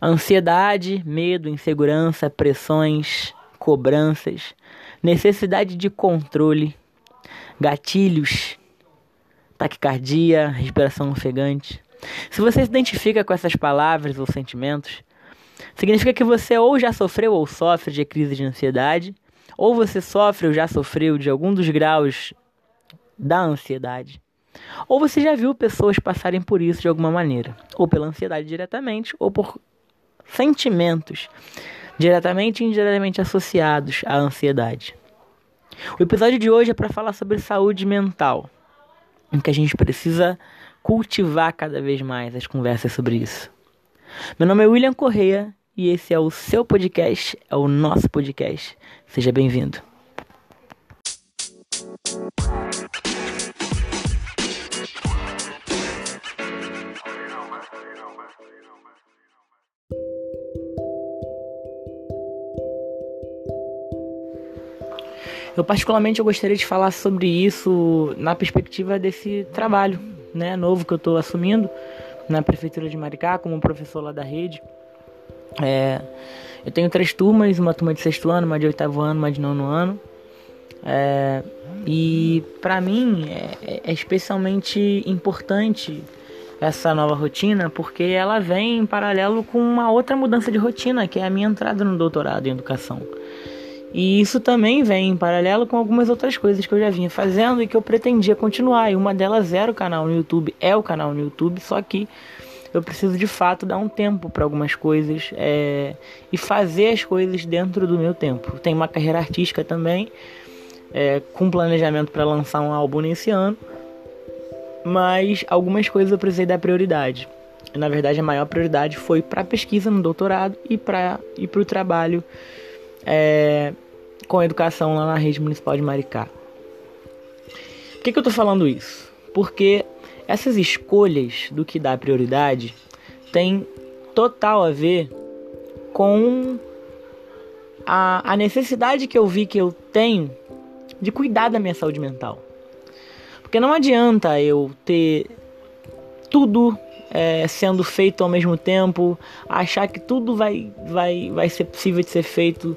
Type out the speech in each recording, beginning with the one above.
Ansiedade, medo, insegurança, pressões, cobranças, necessidade de controle, gatilhos, taquicardia, respiração ofegante. Se você se identifica com essas palavras ou sentimentos, significa que você ou já sofreu ou sofre de crise de ansiedade, ou você sofre ou já sofreu de algum dos graus da ansiedade. Ou você já viu pessoas passarem por isso de alguma maneira, ou pela ansiedade diretamente, ou por sentimentos diretamente e indiretamente associados à ansiedade. O episódio de hoje é para falar sobre saúde mental, em que a gente precisa cultivar cada vez mais as conversas sobre isso. Meu nome é William Correia e esse é o seu podcast, é o nosso podcast. Seja bem-vindo. Eu particularmente eu gostaria de falar sobre isso na perspectiva desse trabalho, né, novo que eu estou assumindo na prefeitura de Maricá como professor lá da rede. É, eu tenho três turmas, uma turma de sexto ano, uma de oitavo ano, uma de nono ano. É, e para mim é, é, especialmente importante essa nova rotina porque ela vem em paralelo com uma outra mudança de rotina, que é a minha entrada no doutorado em educação. E isso também vem em paralelo com algumas outras coisas que eu já vinha fazendo e que eu pretendia continuar. E uma delas era o canal no YouTube, é o canal no YouTube, só que eu preciso de fato dar um tempo para algumas coisas é, e fazer as coisas dentro do meu tempo. Tenho uma carreira artística também, é, com planejamento para lançar um álbum nesse ano, mas algumas coisas eu precisei dar prioridade. Na verdade, a maior prioridade foi para a pesquisa no doutorado e para e o trabalho é, com educação lá na rede municipal de Maricá. Por que, que eu estou falando isso? Porque essas escolhas do que dá prioridade tem total a ver com a, a necessidade que eu vi que eu tenho de cuidar da minha saúde mental. Porque não adianta eu ter tudo é, sendo feito ao mesmo tempo, achar que tudo vai, vai, vai ser possível de ser feito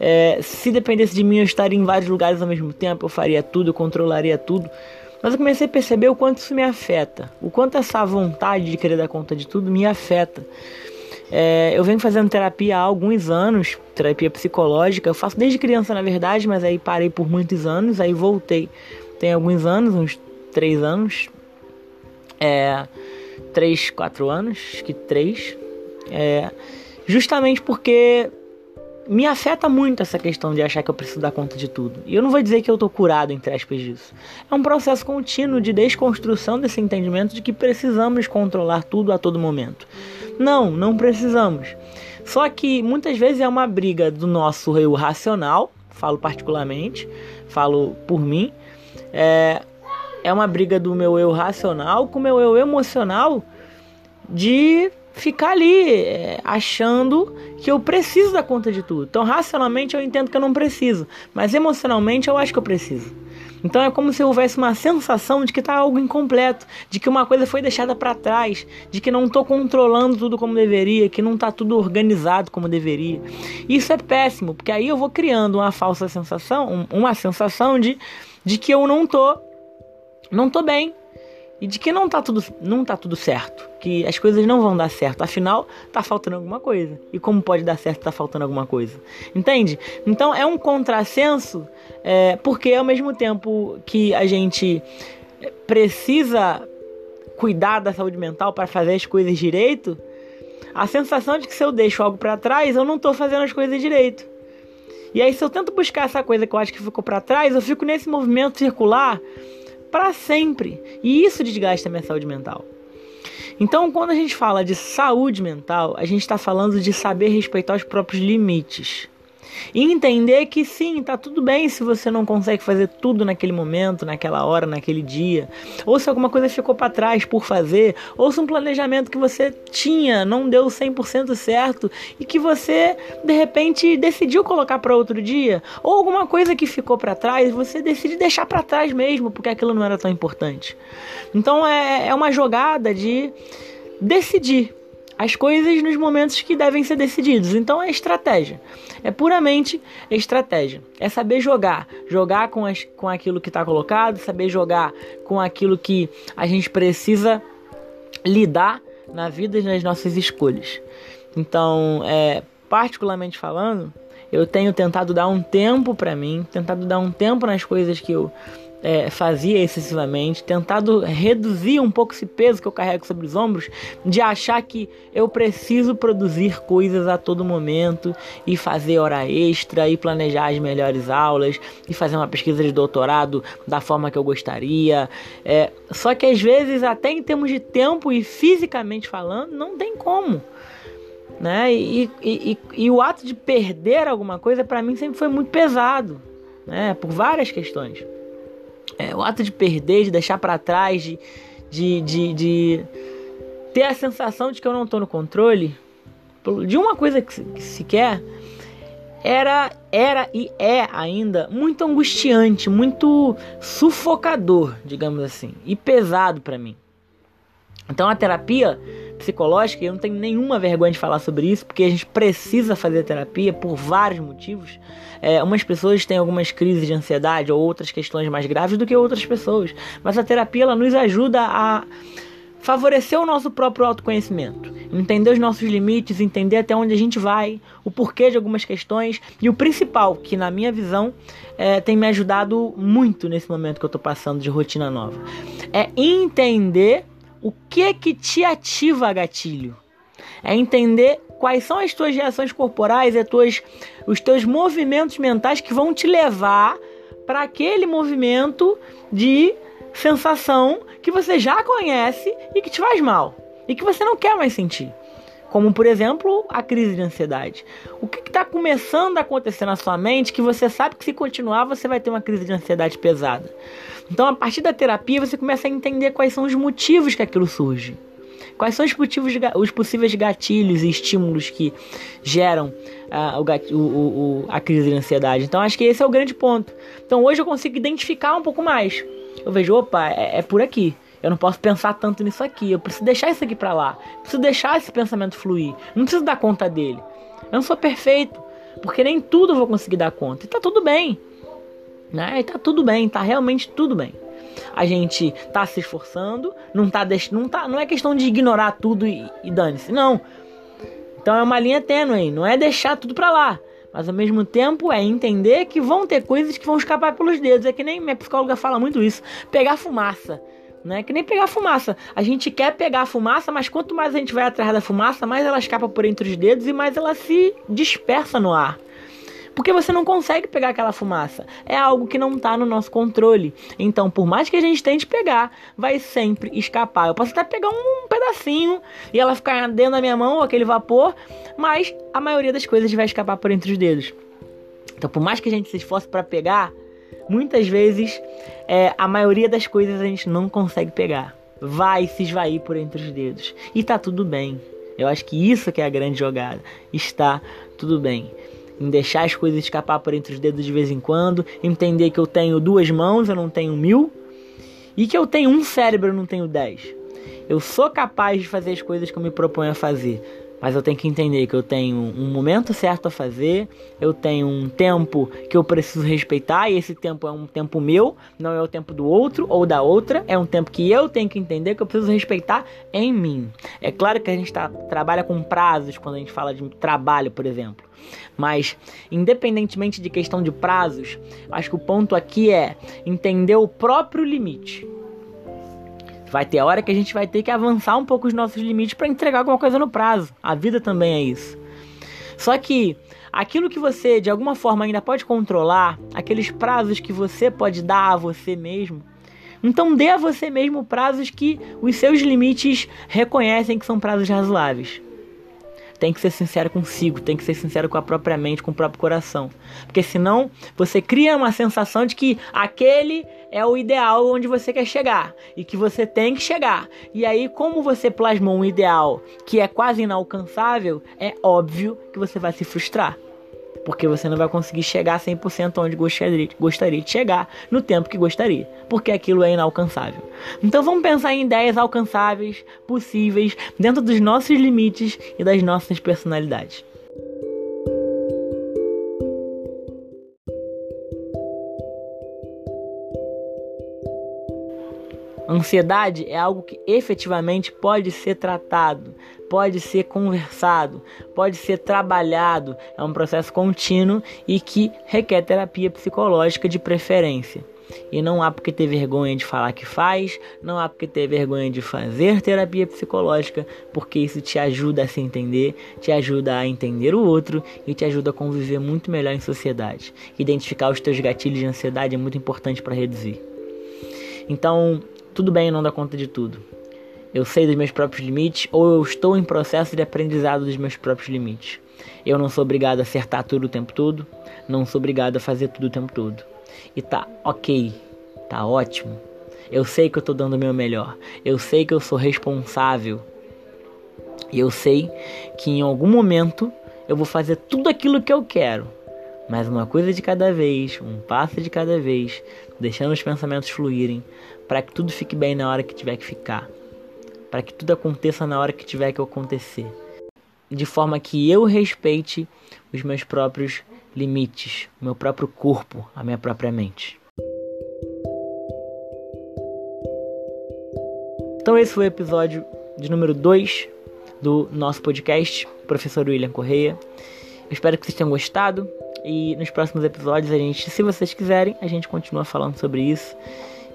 é, se dependesse de mim eu estaria em vários lugares ao mesmo tempo, eu faria tudo, eu controlaria tudo. Mas eu comecei a perceber o quanto isso me afeta, o quanto essa vontade de querer dar conta de tudo me afeta. É, eu venho fazendo terapia há alguns anos, terapia psicológica. Eu faço desde criança, na verdade, mas aí parei por muitos anos, aí voltei. Tem alguns anos, uns três anos. É, três, quatro anos, que três. É, justamente porque me afeta muito essa questão de achar que eu preciso dar conta de tudo. E eu não vou dizer que eu tô curado, entre aspas, disso. É um processo contínuo de desconstrução desse entendimento de que precisamos controlar tudo a todo momento. Não, não precisamos. Só que muitas vezes é uma briga do nosso eu racional, falo particularmente, falo por mim, é, é uma briga do meu eu racional com o meu eu emocional de ficar ali é, achando que eu preciso da conta de tudo. Então, racionalmente eu entendo que eu não preciso, mas emocionalmente eu acho que eu preciso. Então é como se houvesse uma sensação de que está algo incompleto, de que uma coisa foi deixada para trás, de que não estou controlando tudo como deveria, que não está tudo organizado como deveria. Isso é péssimo, porque aí eu vou criando uma falsa sensação, uma sensação de, de que eu não tô, não tô bem, e de que não tá tudo não tá tudo certo, que as coisas não vão dar certo, afinal tá faltando alguma coisa. E como pode dar certo tá faltando alguma coisa? Entende? Então é um contrassenso, é, porque ao mesmo tempo que a gente precisa cuidar da saúde mental para fazer as coisas direito, a sensação de que se eu deixo algo para trás, eu não estou fazendo as coisas direito. E aí se eu tento buscar essa coisa que eu acho que ficou para trás, eu fico nesse movimento circular para sempre. E isso desgasta a minha saúde mental. Então, quando a gente fala de saúde mental, a gente está falando de saber respeitar os próprios limites. E entender que sim, tá tudo bem se você não consegue fazer tudo naquele momento, naquela hora, naquele dia, ou se alguma coisa ficou para trás por fazer, ou se um planejamento que você tinha não deu 100% certo e que você de repente decidiu colocar para outro dia, ou alguma coisa que ficou para trás, você decide deixar para trás mesmo, porque aquilo não era tão importante. Então é, é uma jogada de decidir as coisas nos momentos que devem ser decididos. Então é estratégia. É puramente estratégia. É saber jogar. Jogar com, as, com aquilo que está colocado, saber jogar com aquilo que a gente precisa lidar na vida e nas nossas escolhas. Então, é, particularmente falando, eu tenho tentado dar um tempo para mim, tentado dar um tempo nas coisas que eu é, fazia excessivamente, tentado reduzir um pouco esse peso que eu carrego sobre os ombros, de achar que eu preciso produzir coisas a todo momento e fazer hora extra e planejar as melhores aulas e fazer uma pesquisa de doutorado da forma que eu gostaria. É, só que às vezes, até em termos de tempo e fisicamente falando, não tem como. Né? E, e, e, e o ato de perder alguma coisa para mim sempre foi muito pesado, né? por várias questões. É, o ato de perder, de deixar para trás, de, de, de, de, ter a sensação de que eu não estou no controle de uma coisa que, se quer, era, era e é ainda muito angustiante, muito sufocador, digamos assim, e pesado para mim. Então a terapia psicológica, eu não tenho nenhuma vergonha de falar sobre isso, porque a gente precisa fazer terapia por vários motivos. É, umas pessoas têm algumas crises de ansiedade ou outras questões mais graves do que outras pessoas, mas a terapia ela nos ajuda a favorecer o nosso próprio autoconhecimento, entender os nossos limites, entender até onde a gente vai, o porquê de algumas questões. E o principal, que na minha visão é, tem me ajudado muito nesse momento que eu estou passando de rotina nova, é entender o que que te ativa gatilho. É entender quais são as tuas reações corporais, as tuas, os teus movimentos mentais que vão te levar para aquele movimento de sensação que você já conhece e que te faz mal e que você não quer mais sentir. Como, por exemplo, a crise de ansiedade. O que está começando a acontecer na sua mente que você sabe que se continuar você vai ter uma crise de ansiedade pesada? Então, a partir da terapia, você começa a entender quais são os motivos que aquilo surge. Quais são os, motivos, os possíveis gatilhos e estímulos que geram o, o, o, a crise de ansiedade? Então, acho que esse é o grande ponto. Então, hoje eu consigo identificar um pouco mais. Eu vejo, opa, é, é por aqui. Eu não posso pensar tanto nisso aqui. Eu preciso deixar isso aqui para lá. Preciso deixar esse pensamento fluir. Não preciso dar conta dele. Eu não sou perfeito. Porque nem tudo eu vou conseguir dar conta. E tá tudo bem. Né? E tá tudo bem. Tá realmente tudo bem. A gente tá se esforçando. Não, tá deix... não, tá... não é questão de ignorar tudo e, e dane-se. Não. Então é uma linha tênue. Não é deixar tudo para lá. Mas ao mesmo tempo é entender que vão ter coisas que vão escapar pelos dedos. É que nem minha psicóloga fala muito isso. Pegar fumaça né? Que nem pegar fumaça. A gente quer pegar a fumaça, mas quanto mais a gente vai atrás da fumaça, mais ela escapa por entre os dedos e mais ela se dispersa no ar. Porque você não consegue pegar aquela fumaça. É algo que não está no nosso controle. Então, por mais que a gente tente pegar, vai sempre escapar. Eu posso até pegar um pedacinho e ela ficar dentro da minha mão, aquele vapor, mas a maioria das coisas vai escapar por entre os dedos. Então, por mais que a gente se esforce para pegar, muitas vezes é, a maioria das coisas a gente não consegue pegar. Vai se esvair por entre os dedos. E tá tudo bem. Eu acho que isso que é a grande jogada. Está tudo bem. Em deixar as coisas escapar por entre os dedos de vez em quando. Entender que eu tenho duas mãos, eu não tenho mil. E que eu tenho um cérebro, eu não tenho dez. Eu sou capaz de fazer as coisas que eu me proponho a fazer mas eu tenho que entender que eu tenho um momento certo a fazer, eu tenho um tempo que eu preciso respeitar, e esse tempo é um tempo meu, não é o tempo do outro ou da outra, é um tempo que eu tenho que entender que eu preciso respeitar em mim. É claro que a gente tá, trabalha com prazos quando a gente fala de trabalho, por exemplo. Mas, independentemente de questão de prazos, acho que o ponto aqui é entender o próprio limite. Vai ter hora que a gente vai ter que avançar um pouco os nossos limites para entregar alguma coisa no prazo. A vida também é isso. Só que aquilo que você de alguma forma ainda pode controlar, aqueles prazos que você pode dar a você mesmo, então dê a você mesmo prazos que os seus limites reconhecem que são prazos razoáveis tem que ser sincero consigo, tem que ser sincero com a própria mente, com o próprio coração. Porque senão você cria uma sensação de que aquele é o ideal onde você quer chegar e que você tem que chegar. E aí, como você plasmou um ideal que é quase inalcançável, é óbvio que você vai se frustrar. porque você não vai conseguir chegar 100% onde gostaria, gostaria de chegar no tempo que gostaria, porque aquilo é inalcançável. Então vamos pensar em ideias alcançáveis, possíveis, dentro dos nossos limites e das nossas personalidades. Ansiedade é algo que efetivamente pode ser tratado, pode ser conversado, pode ser trabalhado. É um processo contínuo e que requer terapia psicológica de preferência. E não há porque ter vergonha de falar que faz, não há porque ter vergonha de fazer terapia psicológica, porque isso te ajuda a se entender, te ajuda a entender o outro e te ajuda a conviver muito melhor em sociedade. Identificar os teus gatilhos de ansiedade é muito importante para reduzir. Então, tudo bem não dar conta de tudo. Eu sei dos meus próprios limites ou eu estou em processo de aprendizado dos meus próprios limites. Eu não sou obrigado a acertar tudo o tempo todo, não sou obrigado a fazer tudo o tempo todo. E tá ok, tá ótimo. Eu sei que eu tô dando o meu melhor. Eu sei que eu sou responsável. E eu sei que em algum momento eu vou fazer tudo aquilo que eu quero. Mas uma coisa de cada vez, um passo de cada vez, deixando os pensamentos fluírem, para que tudo fique bem na hora que tiver que ficar, para que tudo aconteça na hora que tiver que acontecer, de forma que eu respeite os meus próprios limites, o meu próprio corpo, a minha própria mente. Então esse foi o episódio de número 2 do nosso podcast, professor William Correia. Eu espero que vocês tenham gostado e nos próximos episódios a gente, se vocês quiserem, a gente continua falando sobre isso.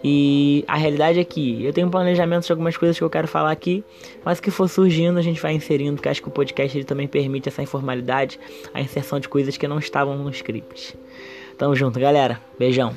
E a realidade é que eu tenho um planejamento de algumas coisas que eu quero falar aqui, mas que for surgindo a gente vai inserindo, porque acho que o podcast ele também permite essa informalidade, a inserção de coisas que não estavam no script. Tamo junto, galera. Beijão.